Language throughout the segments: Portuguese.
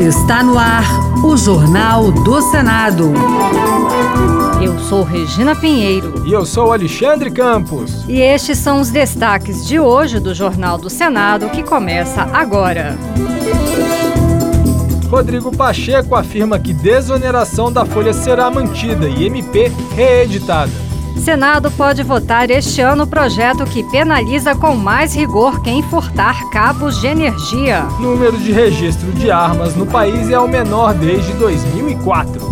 Está no ar o Jornal do Senado. Eu sou Regina Pinheiro. E eu sou Alexandre Campos. E estes são os destaques de hoje do Jornal do Senado, que começa agora. Rodrigo Pacheco afirma que desoneração da folha será mantida e MP reeditada. Senado pode votar este ano o projeto que penaliza com mais rigor quem furtar cabos de energia. Número de registro de armas no país é o menor desde 2004.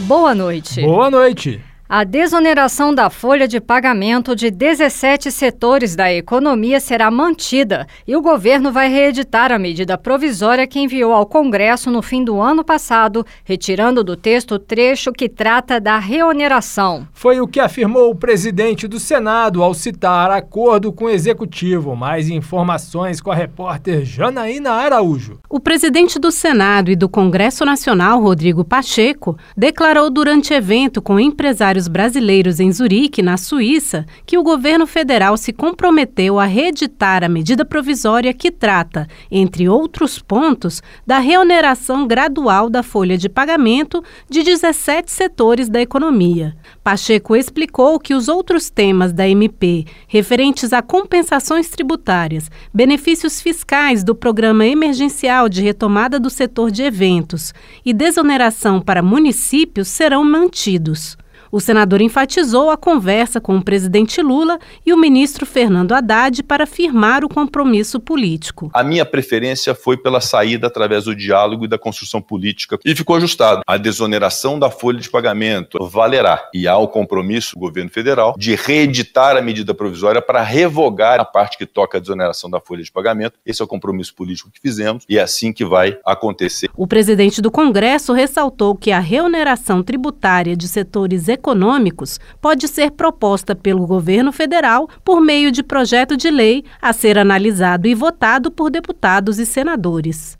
Boa noite. Boa noite. A desoneração da folha de pagamento de 17 setores da economia será mantida e o governo vai reeditar a medida provisória que enviou ao Congresso no fim do ano passado, retirando do texto o trecho que trata da reoneração. Foi o que afirmou o presidente do Senado ao citar acordo com o executivo. Mais informações com a repórter Janaína Araújo. O presidente do Senado e do Congresso Nacional, Rodrigo Pacheco, declarou durante evento com empresários brasileiros em Zurique, na Suíça, que o governo federal se comprometeu a reeditar a medida provisória que trata, entre outros pontos, da reoneração gradual da folha de pagamento de 17 setores da economia. Pacheco explicou que os outros temas da MP, referentes a compensações tributárias, benefícios fiscais do Programa Emergencial de Retomada do Setor de Eventos e desoneração para municípios, serão mantidos. O senador enfatizou a conversa com o presidente Lula e o ministro Fernando Haddad para firmar o compromisso político. A minha preferência foi pela saída através do diálogo e da construção política e ficou ajustado. A desoneração da folha de pagamento valerá e há o compromisso do governo federal de reeditar a medida provisória para revogar a parte que toca a desoneração da folha de pagamento. Esse é o compromisso político que fizemos e é assim que vai acontecer. O presidente do Congresso ressaltou que a reoneração tributária de setores econômicos econômicos pode ser proposta pelo governo federal por meio de projeto de lei a ser analisado e votado por deputados e senadores.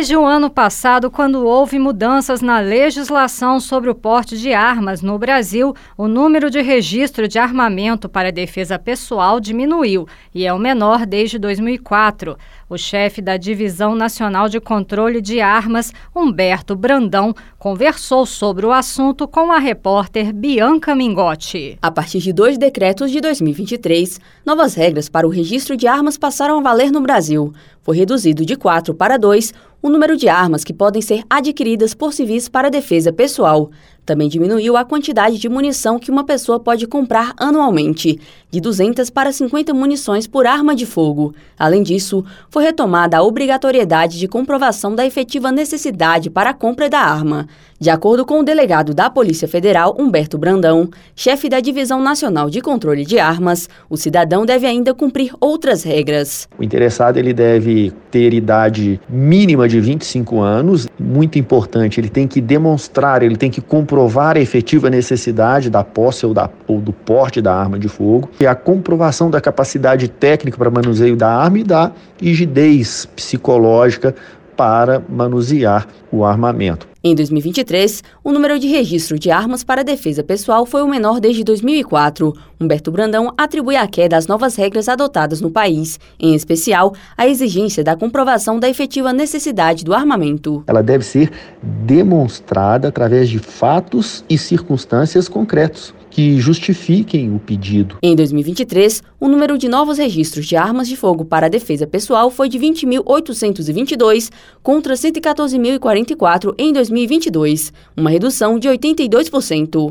Desde o ano passado, quando houve mudanças na legislação sobre o porte de armas no Brasil, o número de registro de armamento para defesa pessoal diminuiu e é o menor desde 2004. O chefe da Divisão Nacional de Controle de Armas, Humberto Brandão, conversou sobre o assunto com a repórter Bianca Mingotti. A partir de dois decretos de 2023, novas regras para o registro de armas passaram a valer no Brasil. Foi reduzido de quatro para dois o número de armas que podem ser adquiridas por civis para defesa pessoal. Também diminuiu a quantidade de munição que uma pessoa pode comprar anualmente, de 200 para 50 munições por arma de fogo. Além disso, foi retomada a obrigatoriedade de comprovação da efetiva necessidade para a compra da arma. De acordo com o delegado da Polícia Federal, Humberto Brandão, chefe da Divisão Nacional de Controle de Armas, o cidadão deve ainda cumprir outras regras. O interessado ele deve ter idade mínima de 25 anos, muito importante, ele tem que demonstrar, ele tem que comprovar comprovar a efetiva necessidade da posse ou, da, ou do porte da arma de fogo, e a comprovação da capacidade técnica para manuseio da arma e da rigidez psicológica para manusear o armamento. Em 2023, o número de registro de armas para defesa pessoal foi o menor desde 2004. Humberto Brandão atribui a queda às novas regras adotadas no país, em especial a exigência da comprovação da efetiva necessidade do armamento. Ela deve ser demonstrada através de fatos e circunstâncias concretos que justifiquem o pedido. Em 2023, o número de novos registros de armas de fogo para a defesa pessoal foi de 20.822 contra 114.044 em 2022, uma redução de 82%.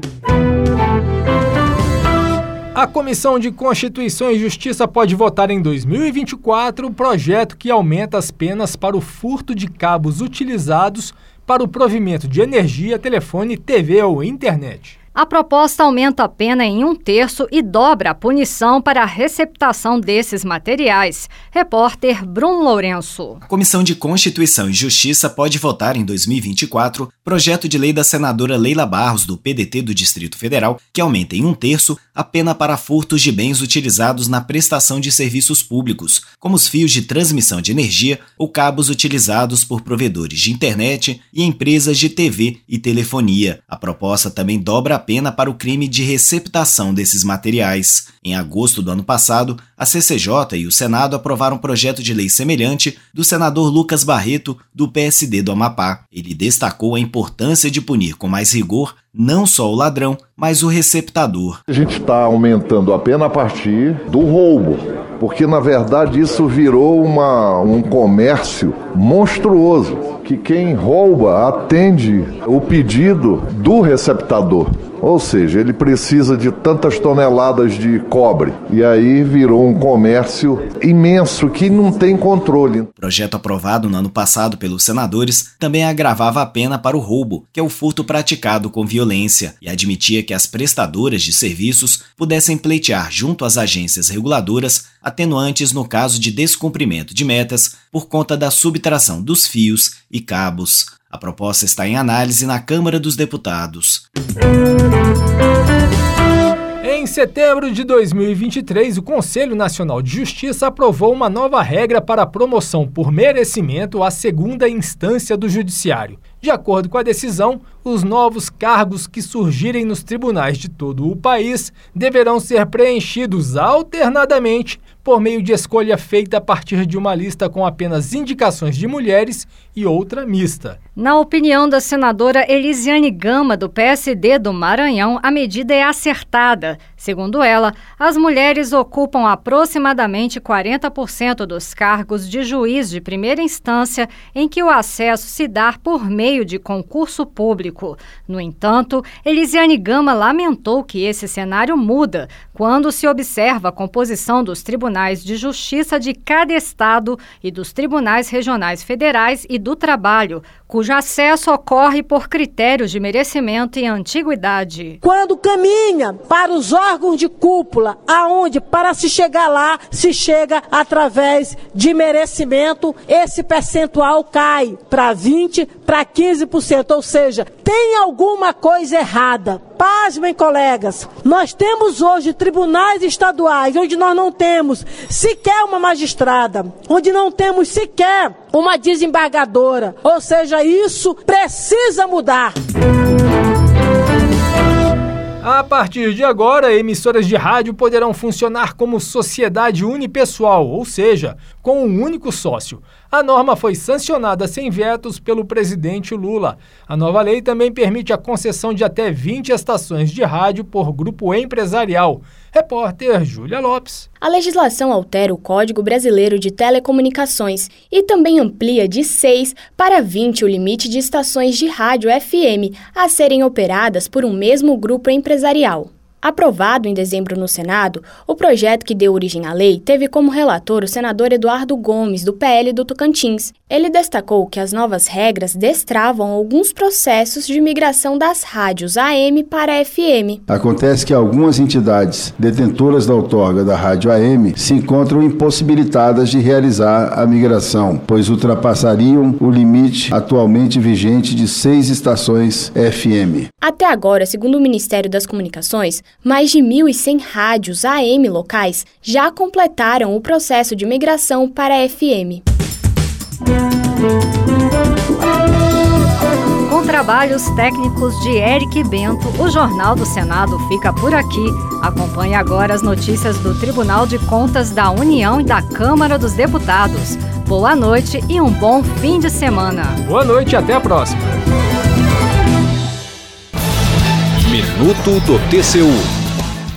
A Comissão de Constituição e Justiça pode votar em 2024 o projeto que aumenta as penas para o furto de cabos utilizados para o provimento de energia, telefone, TV ou internet. A proposta aumenta a pena em um terço e dobra a punição para a receptação desses materiais. Repórter Bruno Lourenço. A Comissão de Constituição e Justiça pode votar em 2024 projeto de lei da senadora Leila Barros, do PDT do Distrito Federal, que aumenta em um terço a pena para furtos de bens utilizados na prestação de serviços públicos, como os fios de transmissão de energia ou cabos utilizados por provedores de internet e empresas de TV e telefonia. A proposta também dobra a pena para o crime de receptação desses materiais. Em agosto do ano passado, a CCJ e o Senado aprovaram um projeto de lei semelhante do senador Lucas Barreto, do PSD do Amapá. Ele destacou a importância de punir com mais rigor não só o ladrão, mas o receptador. A gente está aumentando a pena a partir do roubo, porque na verdade isso virou uma, um comércio monstruoso, que quem rouba atende o pedido do receptador. Ou seja, ele precisa de tantas toneladas de cobre. E aí virou um comércio imenso que não tem controle. O projeto aprovado no ano passado pelos senadores também agravava a pena para o roubo, que é o furto praticado com violência, e admitia que as prestadoras de serviços pudessem pleitear junto às agências reguladoras atenuantes no caso de descumprimento de metas por conta da subtração dos fios e cabos. A proposta está em análise na Câmara dos Deputados. Em setembro de 2023, o Conselho Nacional de Justiça aprovou uma nova regra para a promoção por merecimento à segunda instância do Judiciário. De acordo com a decisão, os novos cargos que surgirem nos tribunais de todo o país deverão ser preenchidos alternadamente por meio de escolha feita a partir de uma lista com apenas indicações de mulheres e outra mista. Na opinião da senadora Elisiane Gama, do PSD do Maranhão, a medida é acertada. Segundo ela, as mulheres ocupam aproximadamente 40% dos cargos de juiz de primeira instância em que o acesso se dá por meio de concurso público. No entanto, Elisiane Gama lamentou que esse cenário muda quando se observa a composição dos tribunais de justiça de cada estado e dos tribunais regionais federais e do trabalho, cujo acesso ocorre por critérios de merecimento e antiguidade. Quando caminha para os de cúpula, aonde para se chegar lá se chega através de merecimento, esse percentual cai para 20, para 15%, ou seja, tem alguma coisa errada. Pasmem, colegas, nós temos hoje tribunais estaduais onde nós não temos sequer uma magistrada, onde não temos sequer uma desembargadora. Ou seja, isso precisa mudar. A partir de agora, emissoras de rádio poderão funcionar como sociedade unipessoal, ou seja, com um único sócio. A norma foi sancionada sem vetos pelo presidente Lula. A nova lei também permite a concessão de até 20 estações de rádio por grupo empresarial. Repórter Júlia Lopes. A legislação altera o Código Brasileiro de Telecomunicações e também amplia de 6 para 20 o limite de estações de rádio FM a serem operadas por um mesmo grupo empresarial. Aprovado em dezembro no Senado, o projeto que deu origem à lei teve como relator o senador Eduardo Gomes, do PL do Tocantins. Ele destacou que as novas regras destravam alguns processos de migração das rádios AM para FM. Acontece que algumas entidades detentoras da outorga da rádio AM se encontram impossibilitadas de realizar a migração, pois ultrapassariam o limite atualmente vigente de seis estações FM. Até agora, segundo o Ministério das Comunicações, mais de 1.100 rádios AM locais já completaram o processo de migração para FM. Com trabalhos técnicos de Eric Bento, o Jornal do Senado fica por aqui. Acompanhe agora as notícias do Tribunal de Contas da União e da Câmara dos Deputados. Boa noite e um bom fim de semana. Boa noite e até a próxima. Minuto do TCU.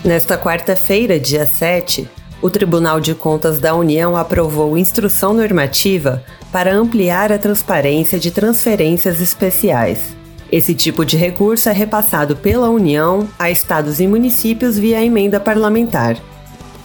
Nesta quarta-feira, dia 7, o Tribunal de Contas da União aprovou instrução normativa para ampliar a transparência de transferências especiais. Esse tipo de recurso é repassado pela União a estados e municípios via emenda parlamentar.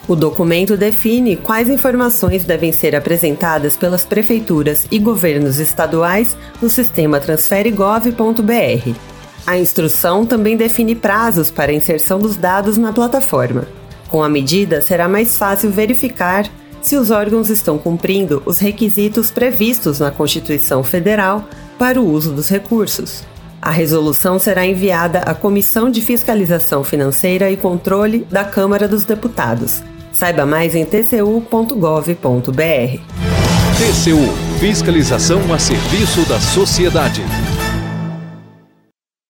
O documento define quais informações devem ser apresentadas pelas prefeituras e governos estaduais no sistema transferegov.br. A instrução também define prazos para inserção dos dados na plataforma. Com a medida, será mais fácil verificar se os órgãos estão cumprindo os requisitos previstos na Constituição Federal para o uso dos recursos. A resolução será enviada à Comissão de Fiscalização Financeira e Controle da Câmara dos Deputados. Saiba mais em tcu.gov.br. TCU Fiscalização a serviço da sociedade.